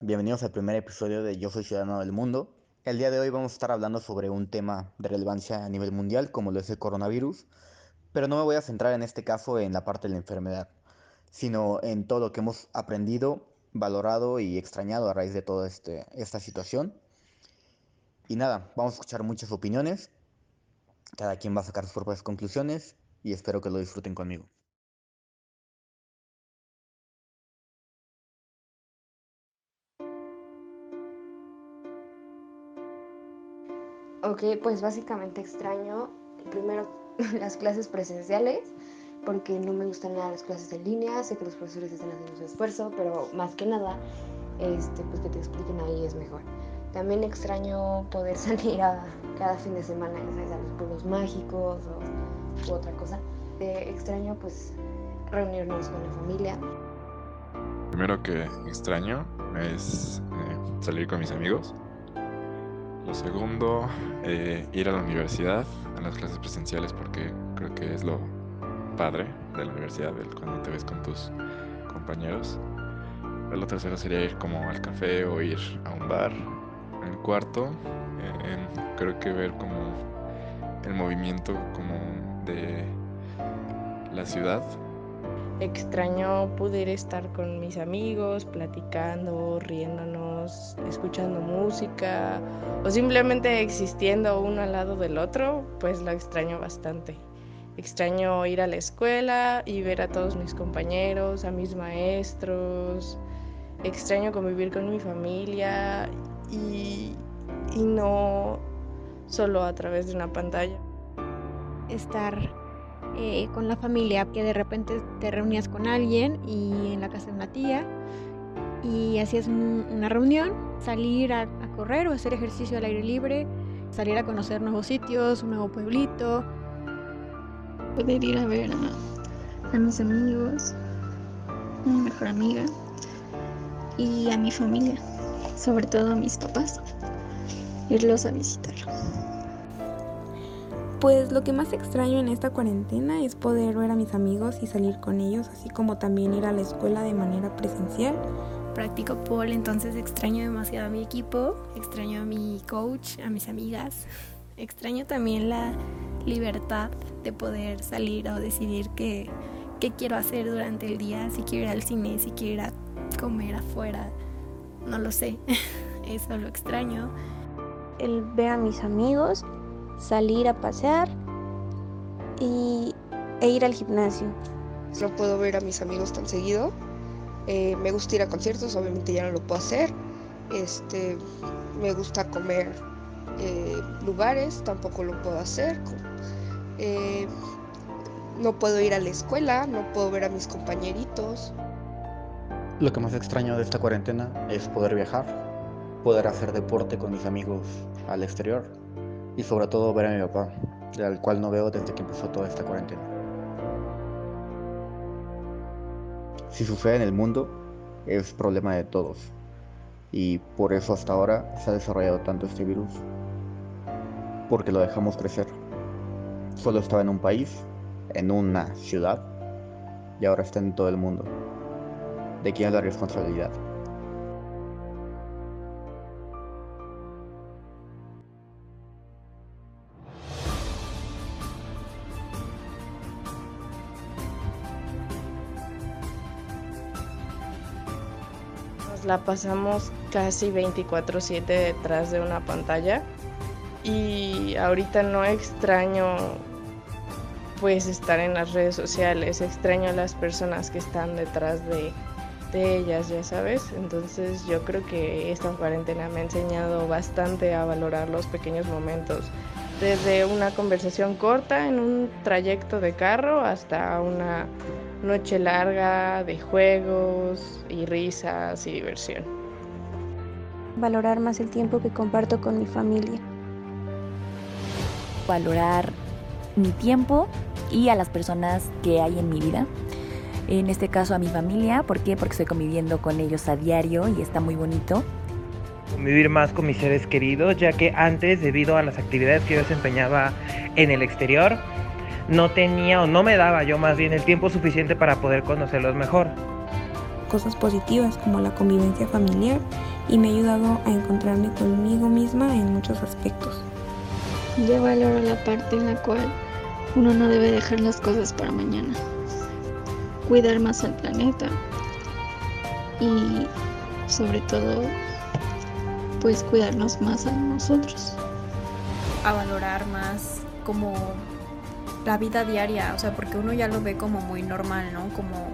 Bienvenidos al primer episodio de Yo Soy Ciudadano del Mundo. El día de hoy vamos a estar hablando sobre un tema de relevancia a nivel mundial como lo es el coronavirus, pero no me voy a centrar en este caso en la parte de la enfermedad, sino en todo lo que hemos aprendido, valorado y extrañado a raíz de toda este, esta situación. Y nada, vamos a escuchar muchas opiniones, cada quien va a sacar sus propias conclusiones y espero que lo disfruten conmigo. Ok, pues básicamente extraño primero las clases presenciales porque no me gustan nada las clases en línea, sé que los profesores están haciendo su esfuerzo, pero más que nada, este, pues que te expliquen ahí es mejor. También extraño poder salir a cada fin de semana, a los pueblos mágicos o u otra cosa. Eh, extraño pues reunirnos con la familia. Primero que extraño es eh, salir con mis amigos lo segundo, eh, ir a la universidad, a las clases presenciales, porque creo que es lo padre de la universidad, cuando te ves con tus compañeros. Lo tercero sería ir como al café o ir a un bar. El cuarto, eh, creo que ver como el movimiento como de la ciudad Extraño poder estar con mis amigos, platicando, riéndonos, escuchando música o simplemente existiendo uno al lado del otro, pues lo extraño bastante. Extraño ir a la escuela y ver a todos mis compañeros, a mis maestros. Extraño convivir con mi familia y, y no solo a través de una pantalla. Estar eh, con la familia, que de repente te reunías con alguien y en la casa de una tía y hacías una reunión, salir a, correr o hacer ejercicio al aire libre, salir a conocer nuevos sitios, un nuevo pueblito. Poder ir a ver a, a mis amigos, a mi mejor amiga y a mi familia, sobre todo a mis papás, irlos a visitar. Pues lo que más extraño en esta cuarentena es poder ver a mis amigos y salir con ellos, así como también ir a la escuela de manera presencial. Practico pole, entonces extraño demasiado a mi equipo, extraño a mi coach, a mis amigas. Extraño también la libertad de poder salir o decidir qué, qué quiero hacer durante el día, si quiero ir al cine, si quiero ir a comer afuera, no lo sé, eso lo extraño. El ver a mis amigos salir a pasear y, e ir al gimnasio. No puedo ver a mis amigos tan seguido. Eh, me gusta ir a conciertos, obviamente ya no lo puedo hacer. Este, me gusta comer eh, lugares, tampoco lo puedo hacer. Eh, no puedo ir a la escuela, no puedo ver a mis compañeritos. Lo que más extraño de esta cuarentena es poder viajar, poder hacer deporte con mis amigos al exterior y sobre todo ver a mi papá, al cual no veo desde que empezó toda esta cuarentena. Si sucede en el mundo, es problema de todos. Y por eso hasta ahora se ha desarrollado tanto este virus. Porque lo dejamos crecer. Solo estaba en un país, en una ciudad, y ahora está en todo el mundo. ¿De quién es la responsabilidad? La pasamos casi 24/7 detrás de una pantalla y ahorita no extraño pues estar en las redes sociales, extraño a las personas que están detrás de, de ellas, ya sabes. Entonces yo creo que esta cuarentena me ha enseñado bastante a valorar los pequeños momentos, desde una conversación corta en un trayecto de carro hasta una noche larga de juegos y risas y diversión. Valorar más el tiempo que comparto con mi familia. Valorar mi tiempo y a las personas que hay en mi vida. En este caso a mi familia, ¿por qué? Porque estoy conviviendo con ellos a diario y está muy bonito. Convivir más con mis seres queridos, ya que antes, debido a las actividades que yo desempeñaba en el exterior, no tenía o no me daba yo más bien el tiempo suficiente para poder conocerlos mejor. cosas positivas como la convivencia familiar y me ha ayudado a encontrarme conmigo misma en muchos aspectos. Yo valoro la parte en la cual uno no debe dejar las cosas para mañana. Cuidar más al planeta y sobre todo pues cuidarnos más a nosotros. A valorar más como la vida diaria, o sea, porque uno ya lo ve como muy normal, ¿no? Como,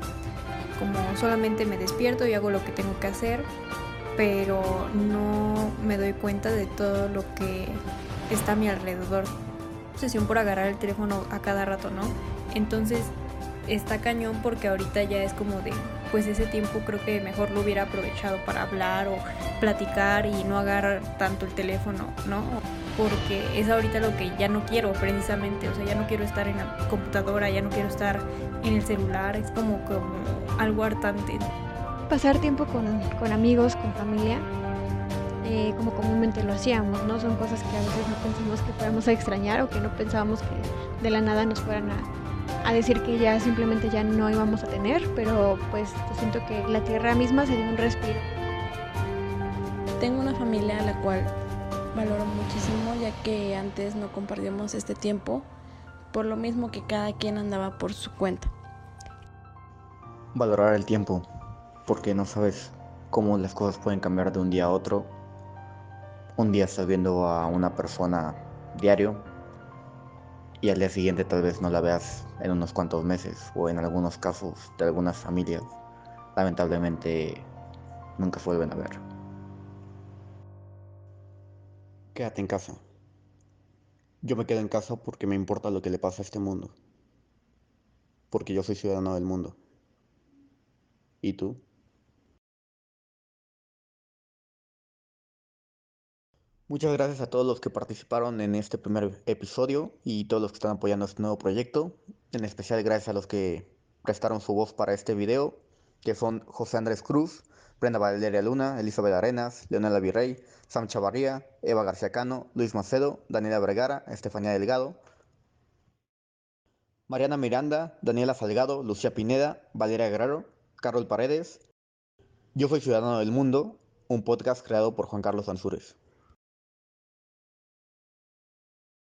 como solamente me despierto y hago lo que tengo que hacer, pero no me doy cuenta de todo lo que está a mi alrededor. Obsesión por agarrar el teléfono a cada rato, ¿no? Entonces está cañón porque ahorita ya es como de, pues ese tiempo creo que mejor lo hubiera aprovechado para hablar o platicar y no agarrar tanto el teléfono, ¿no? Porque es ahorita lo que ya no quiero precisamente, o sea, ya no quiero estar en la computadora, ya no quiero estar en el celular, es como, como algo hartante. Pasar tiempo con, con amigos, con familia, eh, como comúnmente lo hacíamos, ¿no? Son cosas que a veces no pensamos que fuéramos a extrañar o que no pensábamos que de la nada nos fueran a, a decir que ya simplemente ya no íbamos a tener, pero pues siento que la tierra misma se dio un respiro. Tengo una familia a la cual valoro muchísimo ya que antes no compartíamos este tiempo por lo mismo que cada quien andaba por su cuenta. Valorar el tiempo, porque no sabes cómo las cosas pueden cambiar de un día a otro. Un día estás viendo a una persona diario y al día siguiente tal vez no la veas en unos cuantos meses o en algunos casos de algunas familias lamentablemente nunca se vuelven a ver. Quédate en casa. Yo me quedo en casa porque me importa lo que le pasa a este mundo. Porque yo soy ciudadano del mundo. ¿Y tú? Muchas gracias a todos los que participaron en este primer episodio y todos los que están apoyando este nuevo proyecto. En especial gracias a los que prestaron su voz para este video, que son José Andrés Cruz, Brenda Valeria Luna, Elizabeth Arenas, Leonela Virrey, Sam Chavarría, Eva García Cano, Luis Macedo, Daniela Vergara, Estefanía Delgado, Mariana Miranda, Daniela Salgado, Lucía Pineda, Valeria Guerrero, Carol Paredes. Yo soy Ciudadano del Mundo, un podcast creado por Juan Carlos Ansúrez.